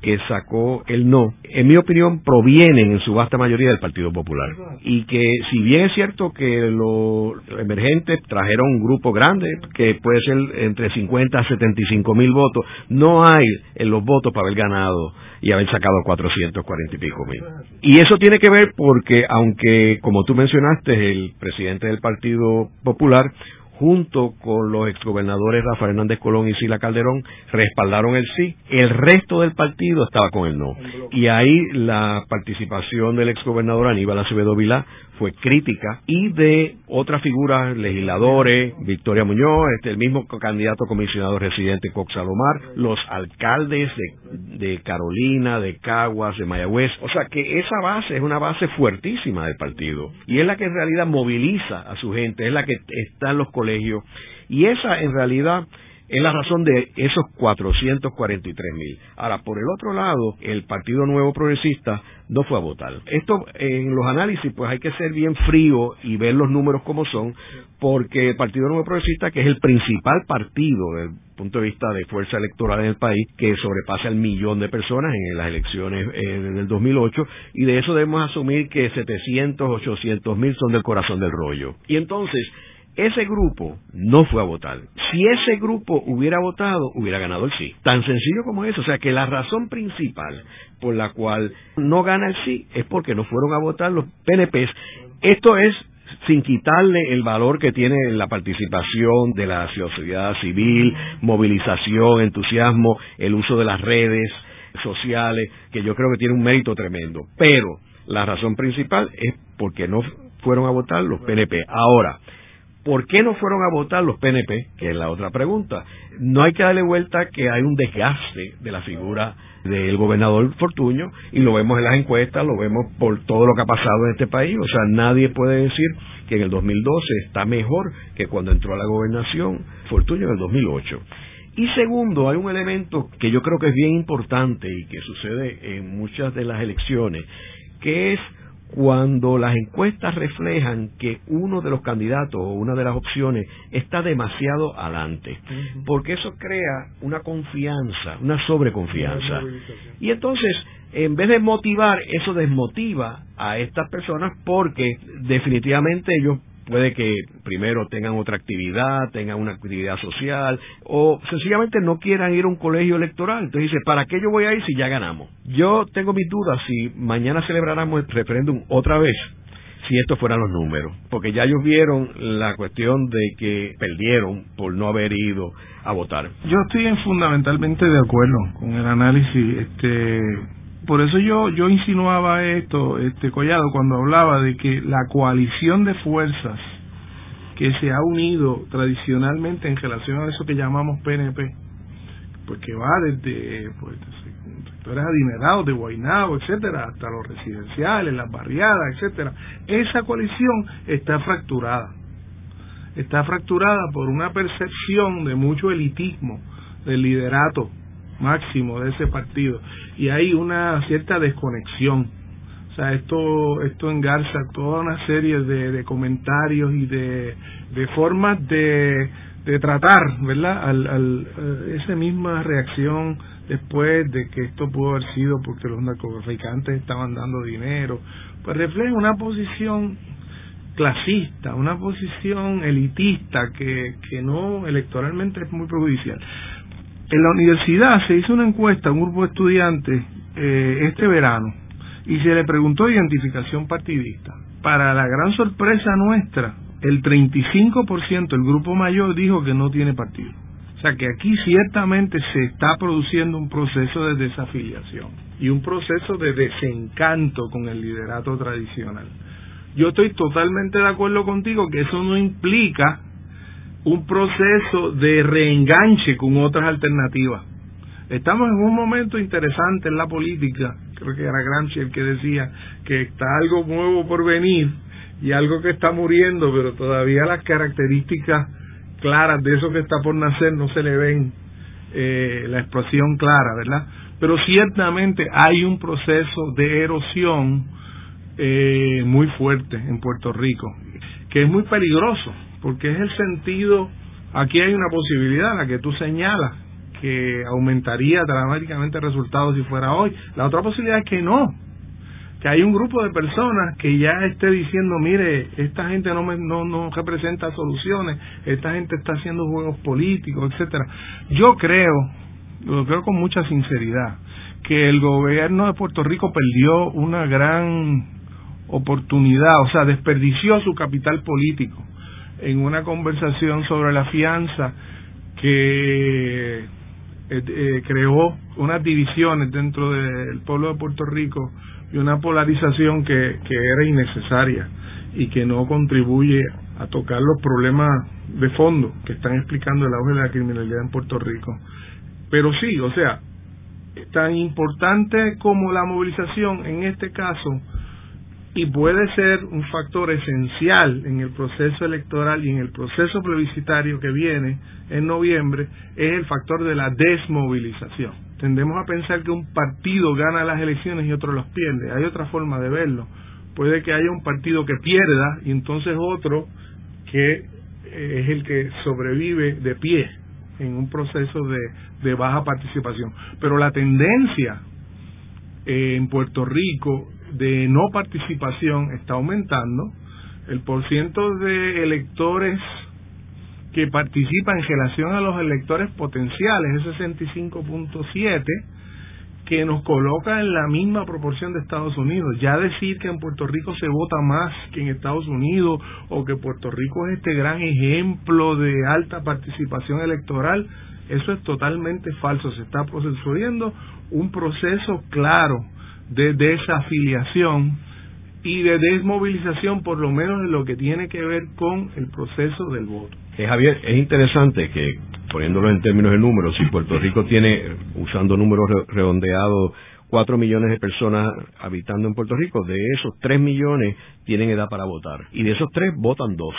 que sacó el no, en mi opinión, provienen en su vasta mayoría del Partido Popular. Y que si bien es cierto que los emergentes trajeron un grupo grande, que puede ser entre 50 a 75 mil votos, no hay en los votos para haber ganado y haber sacado 440 y pico mil. Y eso tiene que ver porque, aunque, como tú mencionaste, el presidente del Partido Popular junto con los exgobernadores Rafael Hernández Colón y Sila Calderón, respaldaron el sí. El resto del partido estaba con el no. Y ahí la participación del exgobernador Aníbal Acevedo Vilá fue crítica y de otras figuras, legisladores, Victoria Muñoz, este, el mismo candidato comisionado residente Cox Salomar, los alcaldes de, de Carolina, de Caguas, de Mayagüez. O sea que esa base es una base fuertísima del partido y es la que en realidad moviliza a su gente, es la que está en los colegios y esa en realidad es la razón de esos 443 mil. Ahora, por el otro lado, el Partido Nuevo Progresista no fue a votar. Esto en los análisis pues hay que ser bien frío y ver los números como son, porque el Partido Nuevo Progresista, que es el principal partido desde el punto de vista de fuerza electoral en el país, que sobrepasa el millón de personas en las elecciones en el 2008, y de eso debemos asumir que 700, 800 mil son del corazón del rollo. Y entonces, ese grupo no fue a votar. Si ese grupo hubiera votado, hubiera ganado el sí. Tan sencillo como eso. O sea que la razón principal por la cual no gana el sí es porque no fueron a votar los PNPs. Esto es sin quitarle el valor que tiene la participación de la sociedad civil, movilización, entusiasmo, el uso de las redes sociales, que yo creo que tiene un mérito tremendo. Pero la razón principal es porque no fueron a votar los PNP. Ahora, ¿Por qué no fueron a votar los PNP? Que es la otra pregunta. No hay que darle vuelta que hay un desgaste de la figura del gobernador Fortuño y lo vemos en las encuestas, lo vemos por todo lo que ha pasado en este país. O sea, nadie puede decir que en el 2012 está mejor que cuando entró a la gobernación Fortuño en el 2008. Y segundo, hay un elemento que yo creo que es bien importante y que sucede en muchas de las elecciones, que es cuando las encuestas reflejan que uno de los candidatos o una de las opciones está demasiado adelante, porque eso crea una confianza, una sobreconfianza. Y entonces, en vez de motivar, eso desmotiva a estas personas porque definitivamente ellos puede que primero tengan otra actividad, tengan una actividad social o sencillamente no quieran ir a un colegio electoral. Entonces dice, ¿para qué yo voy a ir si ya ganamos? Yo tengo mis dudas si mañana celebráramos el referéndum otra vez, si estos fueran los números, porque ya ellos vieron la cuestión de que perdieron por no haber ido a votar. Yo estoy fundamentalmente de acuerdo con el análisis este por eso yo yo insinuaba esto, este Collado, cuando hablaba de que la coalición de fuerzas que se ha unido tradicionalmente en relación a eso que llamamos PNP, pues que va desde pues, sectores adinerados de Guaynabo, etcétera, hasta los residenciales, las barriadas, etcétera. Esa coalición está fracturada. Está fracturada por una percepción de mucho elitismo del liderato máximo de ese partido y hay una cierta desconexión. O sea, esto, esto engarza toda una serie de, de comentarios y de, de formas de, de tratar, ¿verdad? Al, al, eh, esa misma reacción después de que esto pudo haber sido porque los narcotraficantes estaban dando dinero, pues refleja una posición clasista, una posición elitista que, que no electoralmente es muy perjudicial. En la universidad se hizo una encuesta a un grupo de estudiantes eh, este verano y se le preguntó identificación partidista. Para la gran sorpresa nuestra, el 35% del grupo mayor dijo que no tiene partido. O sea que aquí ciertamente se está produciendo un proceso de desafiliación y un proceso de desencanto con el liderato tradicional. Yo estoy totalmente de acuerdo contigo que eso no implica un proceso de reenganche con otras alternativas. Estamos en un momento interesante en la política, creo que era Gramsci el que decía que está algo nuevo por venir y algo que está muriendo, pero todavía las características claras de eso que está por nacer no se le ven eh, la explosión clara, ¿verdad? Pero ciertamente hay un proceso de erosión eh, muy fuerte en Puerto Rico, que es muy peligroso, porque es el sentido, aquí hay una posibilidad, la que tú señalas, que aumentaría dramáticamente el resultado si fuera hoy. La otra posibilidad es que no, que hay un grupo de personas que ya esté diciendo, mire, esta gente no, me, no, no representa soluciones, esta gente está haciendo juegos políticos, etcétera. Yo creo, lo creo con mucha sinceridad, que el gobierno de Puerto Rico perdió una gran oportunidad, o sea, desperdició su capital político en una conversación sobre la fianza que eh, eh, creó unas divisiones dentro del pueblo de Puerto Rico y una polarización que, que era innecesaria y que no contribuye a tocar los problemas de fondo que están explicando el auge de la criminalidad en Puerto Rico. Pero sí, o sea, tan importante como la movilización en este caso, y puede ser un factor esencial en el proceso electoral y en el proceso plebiscitario que viene en noviembre, es el factor de la desmovilización. Tendemos a pensar que un partido gana las elecciones y otro las pierde. Hay otra forma de verlo. Puede que haya un partido que pierda y entonces otro que eh, es el que sobrevive de pie en un proceso de, de baja participación. Pero la tendencia eh, en Puerto Rico de no participación está aumentando. El porciento de electores que participan en relación a los electores potenciales es 65.7 que nos coloca en la misma proporción de Estados Unidos. Ya decir que en Puerto Rico se vota más que en Estados Unidos o que Puerto Rico es este gran ejemplo de alta participación electoral, eso es totalmente falso. Se está procediendo un proceso claro de desafiliación y de desmovilización, por lo menos en lo que tiene que ver con el proceso del voto. Eh, Javier, es interesante que, poniéndolo en términos de números, si Puerto Rico tiene, usando números redondeados, cuatro millones de personas habitando en Puerto Rico, de esos tres millones tienen edad para votar. Y de esos tres votan dos.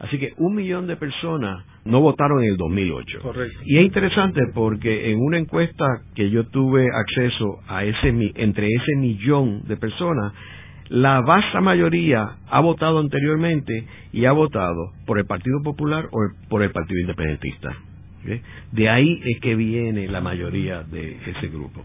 Así que un millón de personas no votaron en el 2008. Correcto. Y es interesante porque en una encuesta que yo tuve acceso a ese entre ese millón de personas, la vasta mayoría ha votado anteriormente y ha votado por el Partido Popular o por el Partido Independentista. De ahí es que viene la mayoría de ese grupo.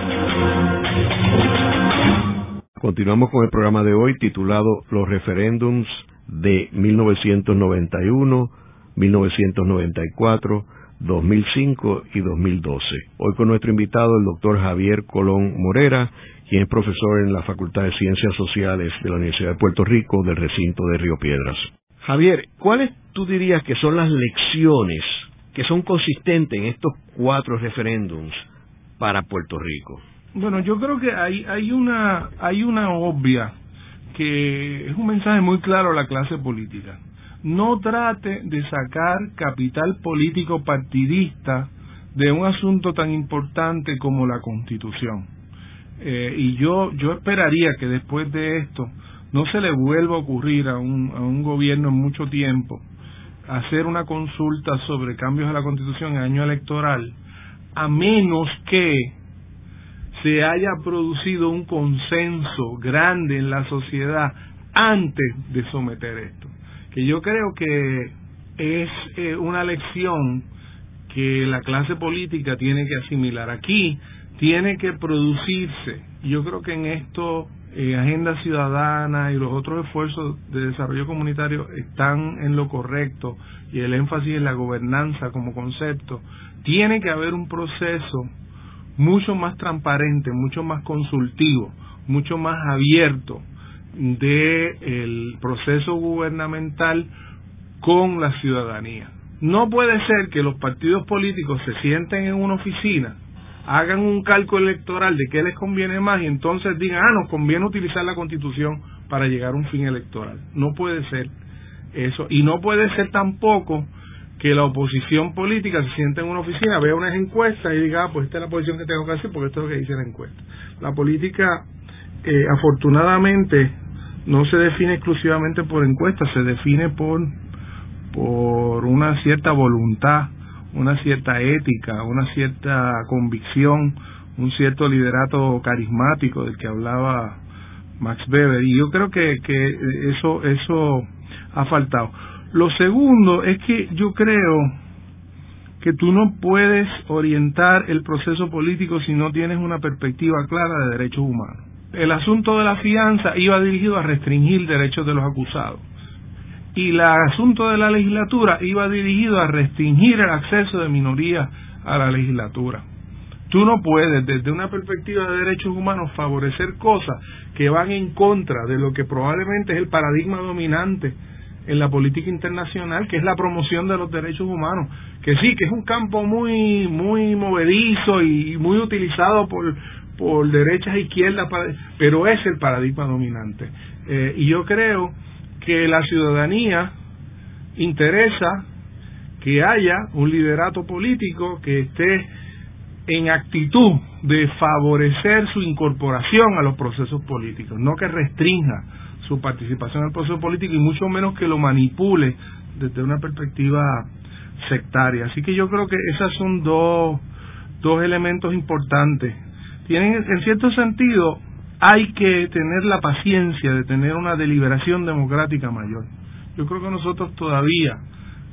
Continuamos con el programa de hoy titulado Los referéndums de 1991, 1994, 2005 y 2012. Hoy con nuestro invitado el doctor Javier Colón Morera, quien es profesor en la Facultad de Ciencias Sociales de la Universidad de Puerto Rico del recinto de Río Piedras. Javier, ¿cuáles tú dirías que son las lecciones que son consistentes en estos cuatro referéndums para Puerto Rico? Bueno, yo creo que hay, hay, una, hay una obvia que es un mensaje muy claro a la clase política. No trate de sacar capital político partidista de un asunto tan importante como la Constitución. Eh, y yo, yo esperaría que después de esto no se le vuelva a ocurrir a un, a un gobierno en mucho tiempo hacer una consulta sobre cambios a la Constitución en año electoral, a menos que se haya producido un consenso grande en la sociedad antes de someter esto. Que yo creo que es eh, una lección que la clase política tiene que asimilar. Aquí tiene que producirse, yo creo que en esto eh, Agenda Ciudadana y los otros esfuerzos de desarrollo comunitario están en lo correcto y el énfasis en la gobernanza como concepto, tiene que haber un proceso mucho más transparente, mucho más consultivo, mucho más abierto de el proceso gubernamental con la ciudadanía. No puede ser que los partidos políticos se sienten en una oficina, hagan un cálculo electoral de qué les conviene más y entonces digan, ah, nos conviene utilizar la constitución para llegar a un fin electoral. No puede ser. Eso, y no puede ser tampoco que la oposición política se sienta en una oficina, vea unas encuestas y diga, ah, pues esta es la posición que tengo que hacer porque esto es lo que dice la encuesta. La política, eh, afortunadamente, no se define exclusivamente por encuestas, se define por, por una cierta voluntad, una cierta ética, una cierta convicción, un cierto liderato carismático del que hablaba Max Weber. Y yo creo que, que eso, eso ha faltado. Lo segundo es que yo creo que tú no puedes orientar el proceso político si no tienes una perspectiva clara de derechos humanos. El asunto de la fianza iba dirigido a restringir derechos de los acusados y el asunto de la legislatura iba dirigido a restringir el acceso de minorías a la legislatura. Tú no puedes, desde una perspectiva de derechos humanos, favorecer cosas que van en contra de lo que probablemente es el paradigma dominante en la política internacional, que es la promoción de los derechos humanos, que sí, que es un campo muy muy movedizo y muy utilizado por por derechas e izquierdas, pero es el paradigma dominante. Eh, y yo creo que la ciudadanía interesa que haya un liderato político que esté en actitud de favorecer su incorporación a los procesos políticos, no que restrinja su participación en el proceso político y mucho menos que lo manipule desde una perspectiva sectaria. Así que yo creo que esos son dos, dos elementos importantes. Tienen, en cierto sentido, hay que tener la paciencia de tener una deliberación democrática mayor. Yo creo que nosotros todavía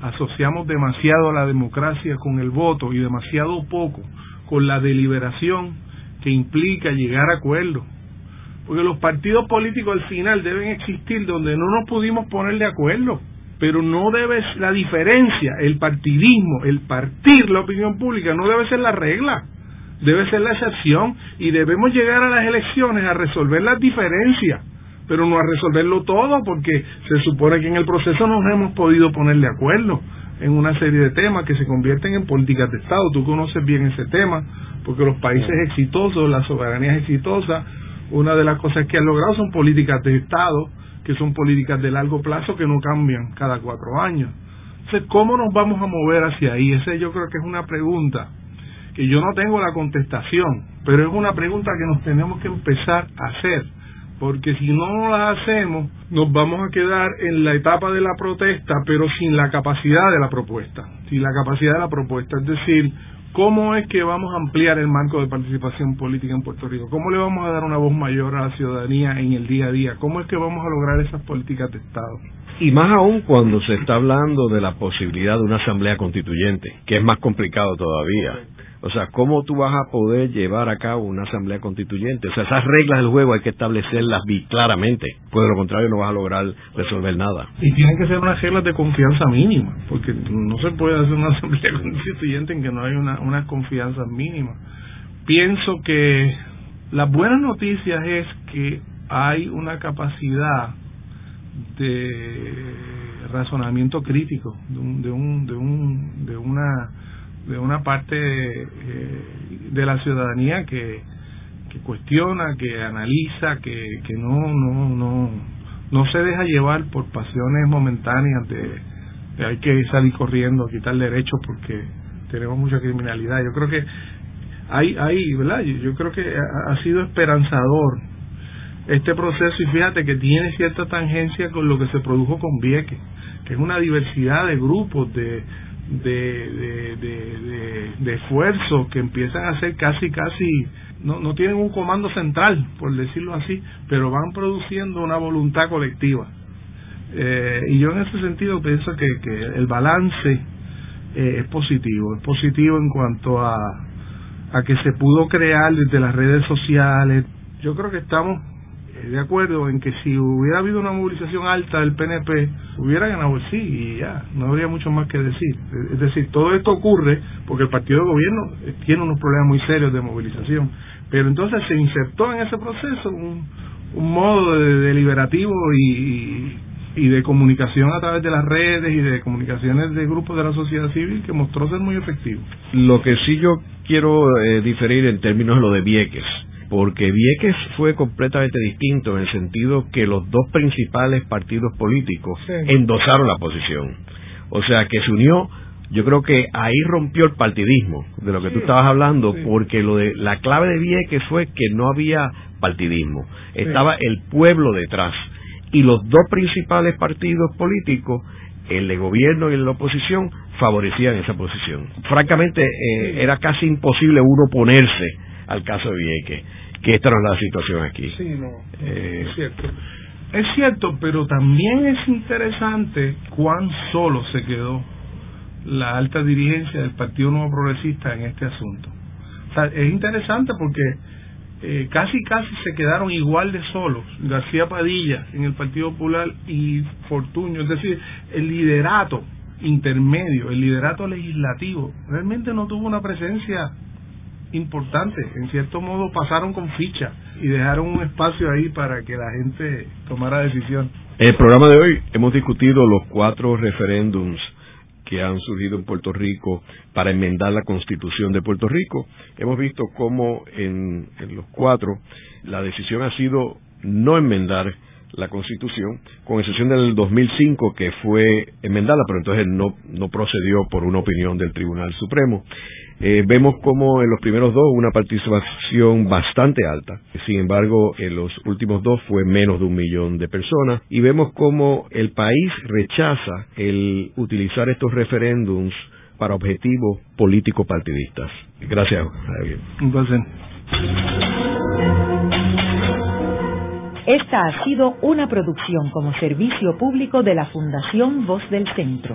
asociamos demasiado a la democracia con el voto y demasiado poco con la deliberación que implica llegar a acuerdos porque los partidos políticos al final deben existir donde no nos pudimos poner de acuerdo, pero no debe la diferencia, el partidismo, el partir la opinión pública no debe ser la regla, debe ser la excepción. Y debemos llegar a las elecciones a resolver las diferencias, pero no a resolverlo todo porque se supone que en el proceso no nos hemos podido poner de acuerdo en una serie de temas que se convierten en políticas de Estado. Tú conoces bien ese tema, porque los países exitosos, la soberanía es exitosa, una de las cosas que han logrado son políticas de Estado, que son políticas de largo plazo que no cambian cada cuatro años. Entonces, ¿cómo nos vamos a mover hacia ahí? Ese yo creo que es una pregunta que yo no tengo la contestación, pero es una pregunta que nos tenemos que empezar a hacer, porque si no la hacemos, nos vamos a quedar en la etapa de la protesta, pero sin la capacidad de la propuesta, sin la capacidad de la propuesta, es decir, ¿Cómo es que vamos a ampliar el marco de participación política en Puerto Rico? ¿Cómo le vamos a dar una voz mayor a la ciudadanía en el día a día? ¿Cómo es que vamos a lograr esas políticas de Estado? Y más aún cuando se está hablando de la posibilidad de una asamblea constituyente, que es más complicado todavía. O sea, ¿cómo tú vas a poder llevar a cabo una asamblea constituyente? O sea, esas reglas del juego hay que establecerlas claramente, pues de lo contrario no vas a lograr resolver nada. Y tienen que ser unas reglas de confianza mínima, porque no se puede hacer una asamblea constituyente en que no hay una, una confianza mínima. Pienso que las buenas noticias es que hay una capacidad de razonamiento crítico, de, un, de, un, de, un, de una de una parte eh, de la ciudadanía que, cuestiona, que analiza, que, que no, no, no, no se deja llevar por pasiones momentáneas de, hay que salir corriendo quitar derechos porque tenemos mucha criminalidad. Yo creo que hay, hay ¿verdad? Yo, creo que ha sido esperanzador este proceso y fíjate que tiene cierta tangencia con lo que se produjo con Vieques, que es una diversidad de grupos, de, de, de, de, esfuerzos que empiezan a ser casi, casi, no, no tienen un comando central, por decirlo así, pero van produciendo una voluntad colectiva. Eh, y yo en ese sentido pienso que, que el balance eh, es positivo, es positivo en cuanto a, a que se pudo crear desde las redes sociales. Yo creo que estamos de acuerdo en que si hubiera habido una movilización alta del PNP, hubiera ganado el sí y ya, no habría mucho más que decir. Es decir, todo esto ocurre porque el partido de gobierno eh, tiene unos problemas muy serios de movilización, pero entonces se insertó en ese proceso un, un modo de, deliberativo y, y de comunicación a través de las redes y de comunicaciones de grupos de la sociedad civil que mostró ser muy efectivo. Lo que sí yo quiero eh, diferir en términos de lo de Vieques porque Vieques fue completamente distinto en el sentido que los dos principales partidos políticos endosaron la posición. O sea, que se unió, yo creo que ahí rompió el partidismo de lo que tú estabas hablando, porque lo de la clave de Vieques fue que no había partidismo, estaba el pueblo detrás. Y los dos principales partidos políticos, el de gobierno y el de la oposición, favorecían esa posición. Francamente, eh, era casi imposible uno oponerse al caso de Vieques, que esta no es la situación aquí. Sí, no, eh, es cierto. Es cierto, pero también es interesante cuán solo se quedó la alta dirigencia del Partido Nuevo Progresista en este asunto. O sea, es interesante porque eh, casi casi se quedaron igual de solos García Padilla en el Partido Popular y Fortuño, es decir, el liderato intermedio, el liderato legislativo, realmente no tuvo una presencia importante, en cierto modo pasaron con ficha y dejaron un espacio ahí para que la gente tomara decisión. En el programa de hoy hemos discutido los cuatro referéndums que han surgido en Puerto Rico para enmendar la constitución de Puerto Rico. Hemos visto cómo en, los cuatro la decisión ha sido no enmendar la constitución, con excepción del 2005 que fue enmendada, pero entonces no, no procedió por una opinión del Tribunal Supremo. Eh, vemos como en los primeros dos una participación bastante alta, sin embargo en los últimos dos fue menos de un millón de personas y vemos como el país rechaza el utilizar estos referéndums para objetivos políticos partidistas. Gracias, Javier. Esta ha sido una producción como servicio público de la Fundación Voz del Centro.